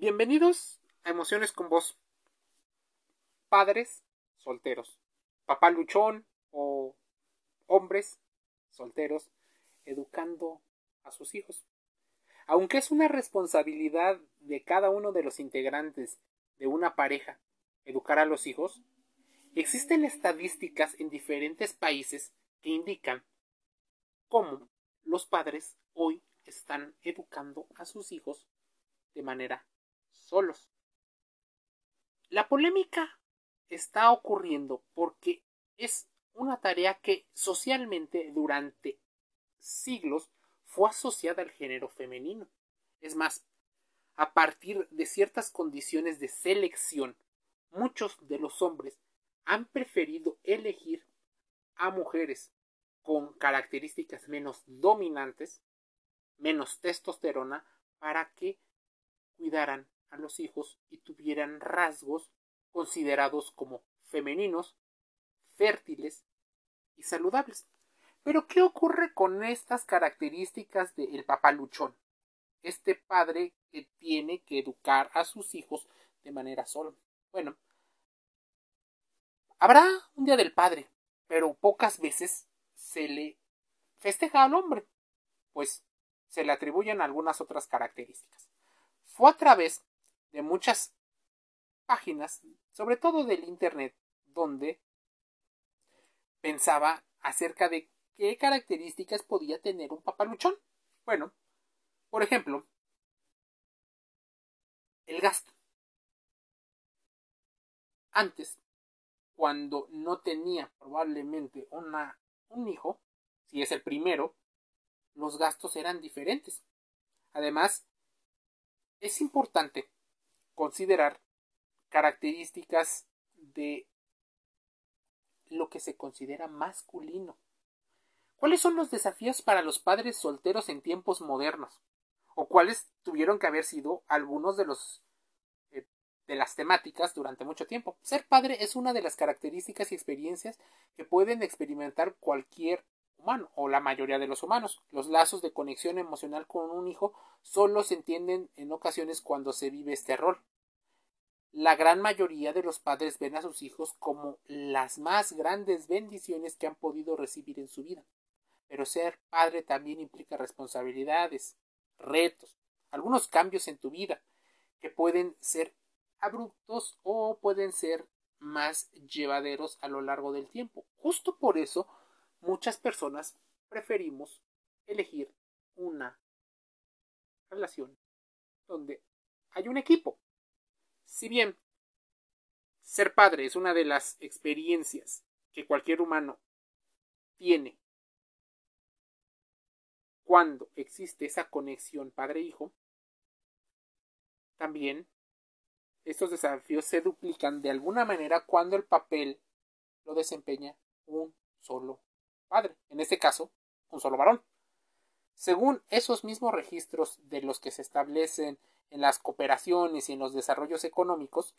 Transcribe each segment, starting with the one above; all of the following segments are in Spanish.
Bienvenidos a Emociones con Vos. Padres solteros, papá luchón o hombres solteros educando a sus hijos. Aunque es una responsabilidad de cada uno de los integrantes de una pareja educar a los hijos, existen estadísticas en diferentes países que indican cómo los padres hoy están educando a sus hijos de manera solos. La polémica está ocurriendo porque es una tarea que socialmente durante siglos fue asociada al género femenino. Es más, a partir de ciertas condiciones de selección, muchos de los hombres han preferido elegir a mujeres con características menos dominantes, menos testosterona, para que cuidaran a los hijos y tuvieran rasgos considerados como femeninos, fértiles y saludables. Pero ¿qué ocurre con estas características del papá luchón? Este padre que tiene que educar a sus hijos de manera sola. Bueno, habrá un día del padre, pero pocas veces se le festeja al hombre, pues se le atribuyen algunas otras características. Fue a través de muchas páginas, sobre todo del Internet, donde pensaba acerca de qué características podía tener un papaluchón. Bueno, por ejemplo, el gasto. Antes, cuando no tenía probablemente una, un hijo, si es el primero, los gastos eran diferentes. Además, es importante considerar características de lo que se considera masculino. ¿Cuáles son los desafíos para los padres solteros en tiempos modernos? ¿O cuáles tuvieron que haber sido algunos de los eh, de las temáticas durante mucho tiempo? Ser padre es una de las características y experiencias que pueden experimentar cualquier humano o la mayoría de los humanos. Los lazos de conexión emocional con un hijo solo se entienden en ocasiones cuando se vive este rol. La gran mayoría de los padres ven a sus hijos como las más grandes bendiciones que han podido recibir en su vida. Pero ser padre también implica responsabilidades, retos, algunos cambios en tu vida, que pueden ser abruptos o pueden ser más llevaderos a lo largo del tiempo. Justo por eso muchas personas preferimos elegir una relación donde hay un equipo. Si bien ser padre es una de las experiencias que cualquier humano tiene cuando existe esa conexión padre-hijo, también estos desafíos se duplican de alguna manera cuando el papel lo desempeña un solo padre, en este caso, un solo varón. Según esos mismos registros de los que se establecen en las cooperaciones y en los desarrollos económicos,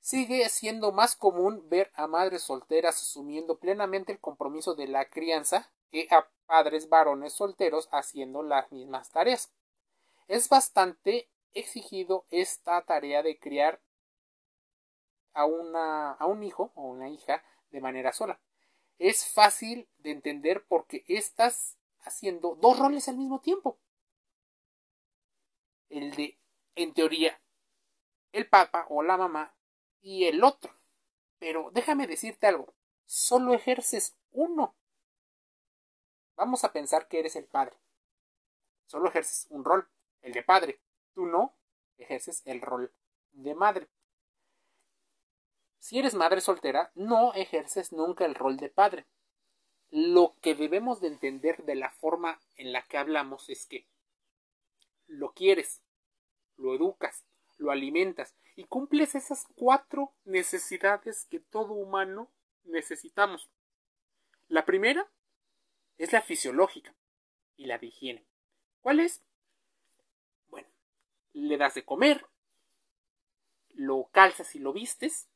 sigue siendo más común ver a madres solteras asumiendo plenamente el compromiso de la crianza que a padres varones solteros haciendo las mismas tareas. Es bastante exigido esta tarea de criar a, a un hijo o una hija de manera sola es fácil de entender porque estás haciendo dos roles al mismo tiempo. El de, en teoría, el papá o la mamá y el otro. Pero déjame decirte algo, solo ejerces uno. Vamos a pensar que eres el padre. Solo ejerces un rol, el de padre. Tú no ejerces el rol de madre. Si eres madre soltera, no ejerces nunca el rol de padre. Lo que debemos de entender de la forma en la que hablamos es que lo quieres, lo educas, lo alimentas y cumples esas cuatro necesidades que todo humano necesitamos. La primera es la fisiológica y la de higiene. ¿Cuál es? Bueno, le das de comer, lo calzas y lo vistes,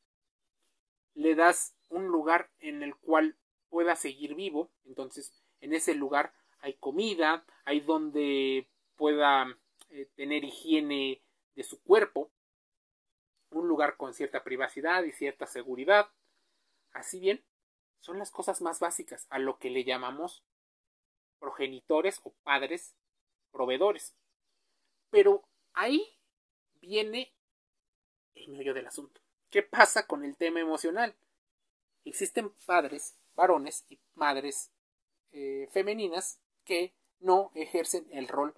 le das un lugar en el cual pueda seguir vivo. Entonces, en ese lugar hay comida, hay donde pueda eh, tener higiene de su cuerpo, un lugar con cierta privacidad y cierta seguridad. Así bien, son las cosas más básicas a lo que le llamamos progenitores o padres proveedores. Pero ahí viene el meollo del asunto. ¿Qué pasa con el tema emocional? Existen padres varones y madres eh, femeninas que no ejercen el rol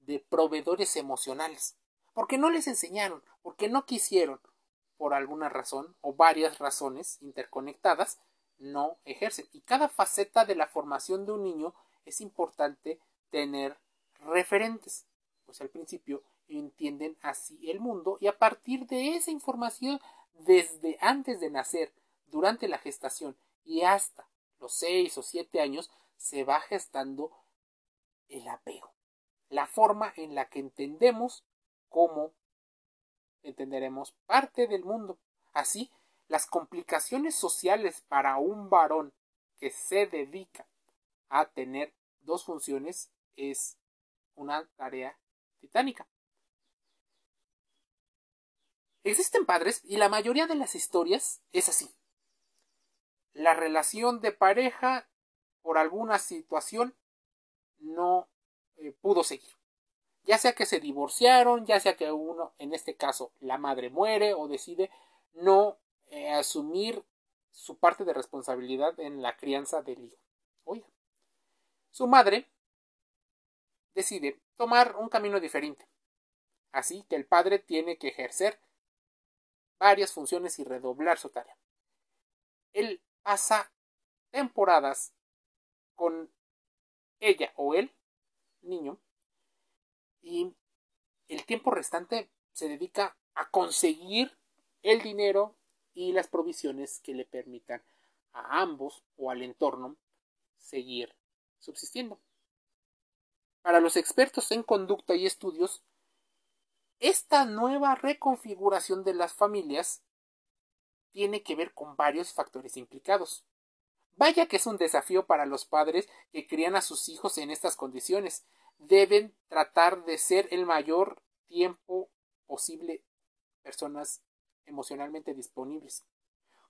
de proveedores emocionales. Porque no les enseñaron, porque no quisieron, por alguna razón o varias razones interconectadas, no ejercen. Y cada faceta de la formación de un niño es importante tener referentes. Pues al principio entienden así el mundo y a partir de esa información desde antes de nacer, durante la gestación y hasta los seis o siete años se va gestando el apego, la forma en la que entendemos cómo entenderemos parte del mundo. Así, las complicaciones sociales para un varón que se dedica a tener dos funciones es una tarea titánica. Existen padres y la mayoría de las historias es así. La relación de pareja por alguna situación no eh, pudo seguir. Ya sea que se divorciaron, ya sea que uno, en este caso, la madre muere o decide no eh, asumir su parte de responsabilidad en la crianza del hijo. Oiga, su madre decide tomar un camino diferente. Así que el padre tiene que ejercer varias funciones y redoblar su tarea. Él pasa temporadas con ella o él, niño, y el tiempo restante se dedica a conseguir el dinero y las provisiones que le permitan a ambos o al entorno seguir subsistiendo. Para los expertos en conducta y estudios, esta nueva reconfiguración de las familias tiene que ver con varios factores implicados. Vaya que es un desafío para los padres que crían a sus hijos en estas condiciones. Deben tratar de ser el mayor tiempo posible personas emocionalmente disponibles,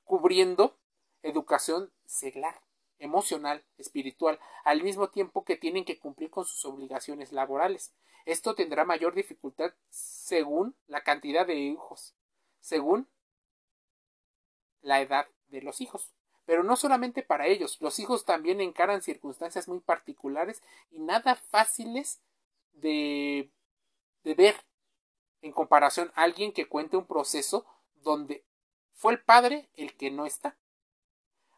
cubriendo educación seglar, emocional, espiritual, al mismo tiempo que tienen que cumplir con sus obligaciones laborales. Esto tendrá mayor dificultad según la cantidad de hijos, según la edad de los hijos. Pero no solamente para ellos, los hijos también encaran circunstancias muy particulares y nada fáciles de, de ver en comparación a alguien que cuente un proceso donde fue el padre el que no está.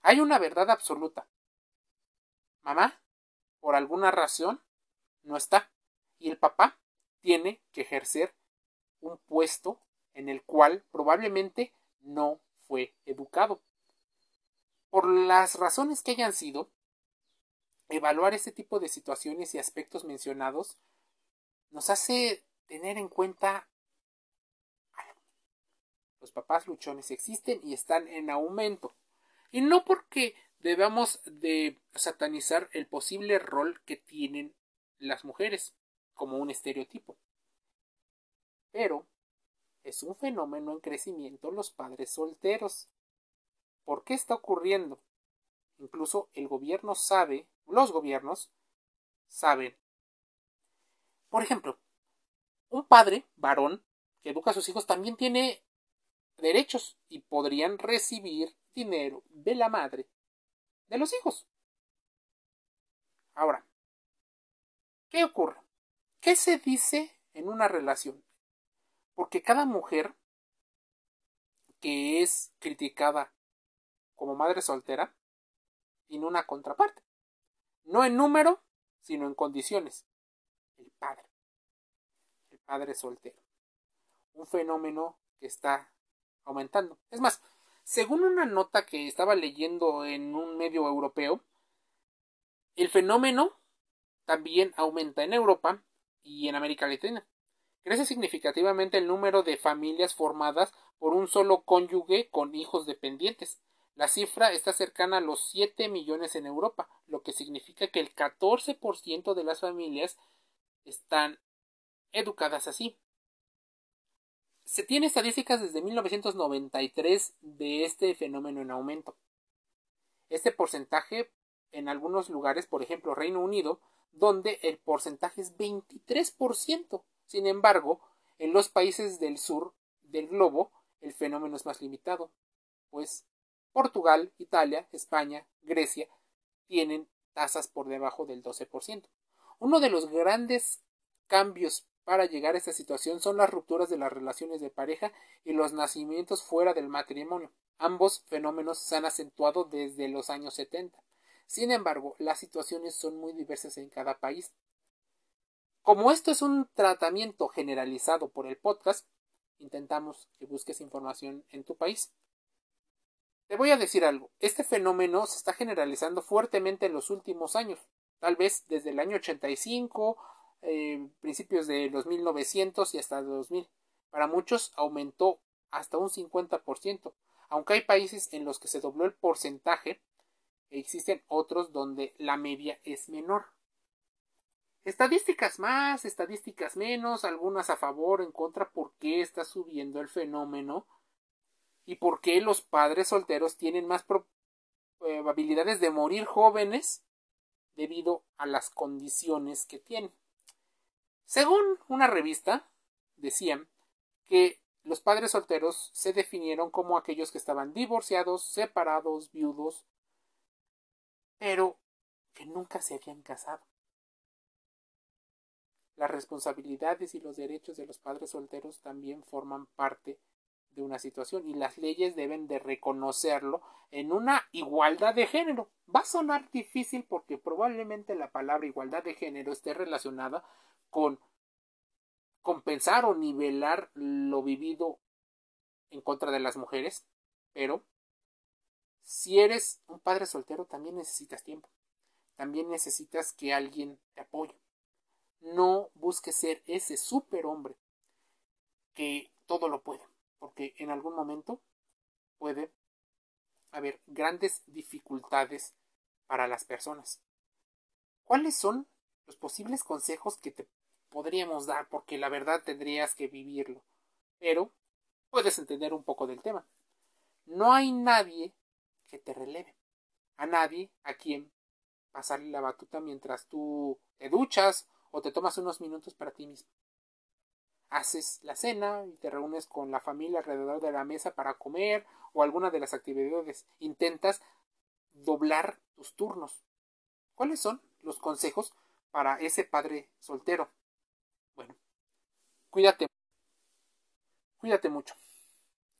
Hay una verdad absoluta. Mamá, por alguna razón, no está y el papá tiene que ejercer un puesto en el cual probablemente no fue educado. Por las razones que hayan sido, evaluar este tipo de situaciones y aspectos mencionados nos hace tener en cuenta. Los papás luchones existen y están en aumento. Y no porque debamos de satanizar el posible rol que tienen las mujeres como un estereotipo. Pero es un fenómeno en crecimiento los padres solteros. ¿Por qué está ocurriendo? Incluso el gobierno sabe, los gobiernos saben. Por ejemplo, un padre varón que educa a sus hijos también tiene derechos y podrían recibir dinero de la madre de los hijos. Ahora, ¿qué ocurre? ¿Qué se dice en una relación? Porque cada mujer que es criticada como madre soltera tiene una contraparte. No en número, sino en condiciones. El padre. El padre soltero. Un fenómeno que está aumentando. Es más, según una nota que estaba leyendo en un medio europeo, el fenómeno también aumenta en Europa y en América Latina. Crece significativamente el número de familias formadas por un solo cónyuge con hijos dependientes. La cifra está cercana a los 7 millones en Europa, lo que significa que el 14% de las familias están educadas así. Se tiene estadísticas desde 1993 de este fenómeno en aumento. Este porcentaje en algunos lugares, por ejemplo Reino Unido, donde el porcentaje es 23%. Sin embargo, en los países del sur del globo, el fenómeno es más limitado, pues Portugal, Italia, España, Grecia tienen tasas por debajo del 12%. Uno de los grandes cambios para llegar a esta situación son las rupturas de las relaciones de pareja y los nacimientos fuera del matrimonio. Ambos fenómenos se han acentuado desde los años 70. Sin embargo, las situaciones son muy diversas en cada país. Como esto es un tratamiento generalizado por el podcast, intentamos que busques información en tu país. Te voy a decir algo, este fenómeno se está generalizando fuertemente en los últimos años, tal vez desde el año 85, eh, principios de los 1900 y hasta 2000. Para muchos aumentó hasta un 50%, aunque hay países en los que se dobló el porcentaje, existen otros donde la media es menor. Estadísticas más, estadísticas menos, algunas a favor, en contra, por qué está subiendo el fenómeno y por qué los padres solteros tienen más probabilidades de morir jóvenes debido a las condiciones que tienen. Según una revista, decían que los padres solteros se definieron como aquellos que estaban divorciados, separados, viudos, pero que nunca se habían casado. Las responsabilidades y los derechos de los padres solteros también forman parte de una situación y las leyes deben de reconocerlo en una igualdad de género. Va a sonar difícil porque probablemente la palabra igualdad de género esté relacionada con compensar o nivelar lo vivido en contra de las mujeres, pero si eres un padre soltero también necesitas tiempo, también necesitas que alguien te apoye. No busques ser ese superhombre que todo lo puede, porque en algún momento puede haber grandes dificultades para las personas. ¿Cuáles son los posibles consejos que te podríamos dar? Porque la verdad tendrías que vivirlo. Pero puedes entender un poco del tema. No hay nadie que te releve. A nadie a quien pasarle la batuta mientras tú te duchas o te tomas unos minutos para ti mismo. Haces la cena y te reúnes con la familia alrededor de la mesa para comer o alguna de las actividades. Intentas doblar tus turnos. ¿Cuáles son los consejos para ese padre soltero? Cuídate. Cuídate mucho.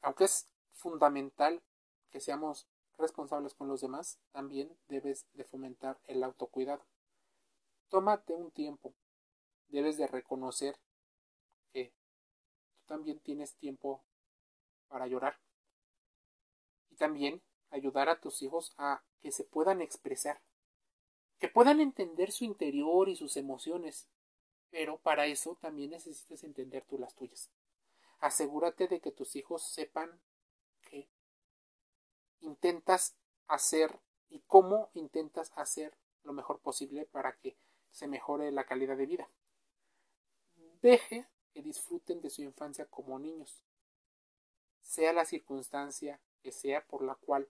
Aunque es fundamental que seamos responsables con los demás, también debes de fomentar el autocuidado. Tómate un tiempo debes de reconocer que tú también tienes tiempo para llorar. Y también ayudar a tus hijos a que se puedan expresar, que puedan entender su interior y sus emociones. Pero para eso también necesitas entender tú las tuyas. Asegúrate de que tus hijos sepan que intentas hacer y cómo intentas hacer lo mejor posible para que se mejore la calidad de vida. Deje que disfruten de su infancia como niños, sea la circunstancia que sea por la cual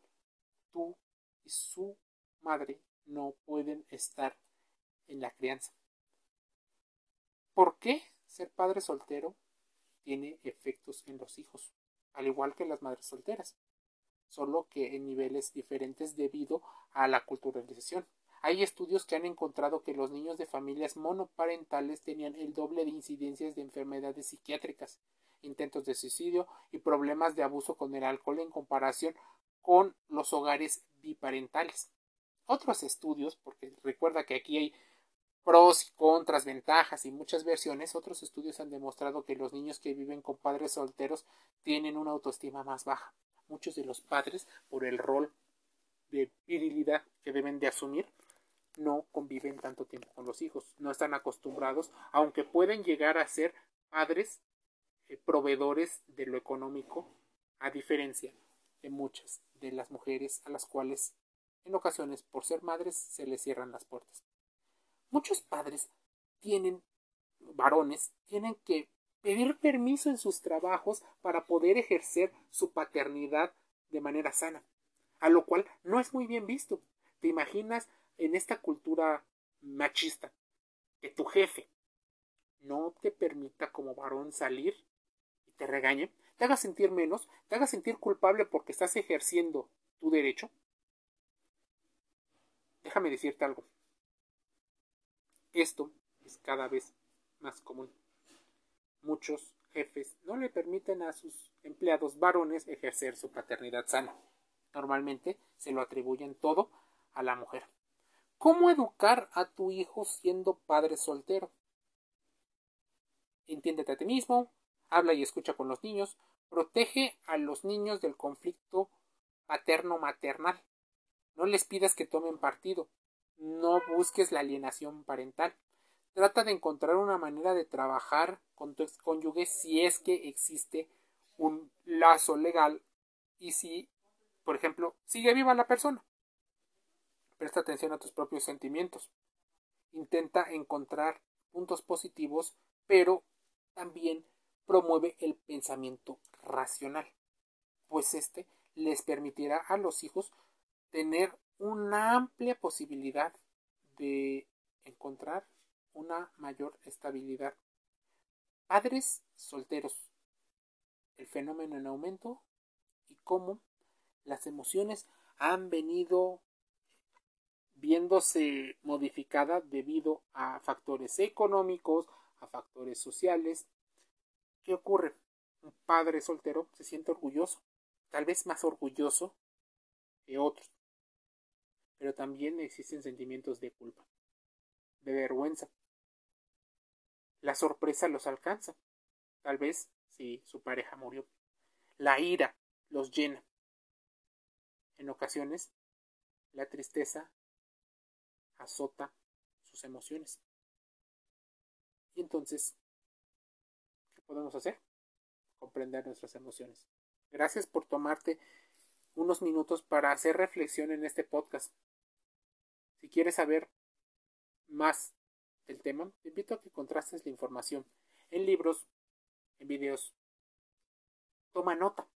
tú y su madre no pueden estar en la crianza. ¿Por qué ser padre soltero tiene efectos en los hijos? Al igual que las madres solteras, solo que en niveles diferentes debido a la culturalización. Hay estudios que han encontrado que los niños de familias monoparentales tenían el doble de incidencias de enfermedades psiquiátricas, intentos de suicidio y problemas de abuso con el alcohol en comparación con los hogares biparentales. Otros estudios, porque recuerda que aquí hay pros y contras, ventajas y muchas versiones, otros estudios han demostrado que los niños que viven con padres solteros tienen una autoestima más baja. Muchos de los padres, por el rol de virilidad que deben de asumir, no conviven tanto tiempo con los hijos, no están acostumbrados, aunque pueden llegar a ser padres eh, proveedores de lo económico, a diferencia de muchas de las mujeres a las cuales en ocasiones por ser madres se les cierran las puertas. Muchos padres tienen, varones, tienen que pedir permiso en sus trabajos para poder ejercer su paternidad de manera sana, a lo cual no es muy bien visto. ¿Te imaginas en esta cultura machista que tu jefe no te permita como varón salir y te regañe, te haga sentir menos, te haga sentir culpable porque estás ejerciendo tu derecho? Déjame decirte algo. Esto es cada vez más común. Muchos jefes no le permiten a sus empleados varones ejercer su paternidad sana. Normalmente se lo atribuyen todo a la mujer. ¿Cómo educar a tu hijo siendo padre soltero? Entiéndete a ti mismo, habla y escucha con los niños, protege a los niños del conflicto paterno-maternal. No les pidas que tomen partido, no busques la alienación parental. Trata de encontrar una manera de trabajar con tu cónyuge si es que existe un lazo legal y si, por ejemplo, sigue viva la persona. Presta atención a tus propios sentimientos. Intenta encontrar puntos positivos, pero también promueve el pensamiento racional, pues este les permitirá a los hijos tener una amplia posibilidad de encontrar una mayor estabilidad. Padres solteros. El fenómeno en aumento y cómo las emociones han venido viéndose modificada debido a factores económicos, a factores sociales. ¿Qué ocurre? Un padre soltero se siente orgulloso, tal vez más orgulloso que otros, pero también existen sentimientos de culpa, de vergüenza. La sorpresa los alcanza, tal vez si su pareja murió. La ira los llena. En ocasiones, la tristeza azota sus emociones. Y entonces, ¿qué podemos hacer? Comprender nuestras emociones. Gracias por tomarte unos minutos para hacer reflexión en este podcast. Si quieres saber más del tema, te invito a que contrastes la información en libros, en videos. Toma nota,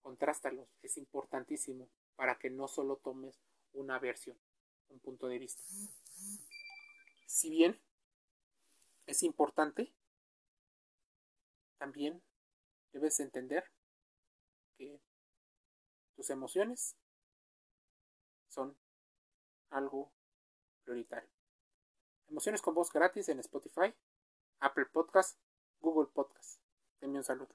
contrástalos, es importantísimo para que no solo tomes una versión un punto de vista. Si bien es importante, también debes entender que tus emociones son algo prioritario. Emociones con voz gratis en Spotify, Apple Podcast, Google Podcast. Denme un saludo.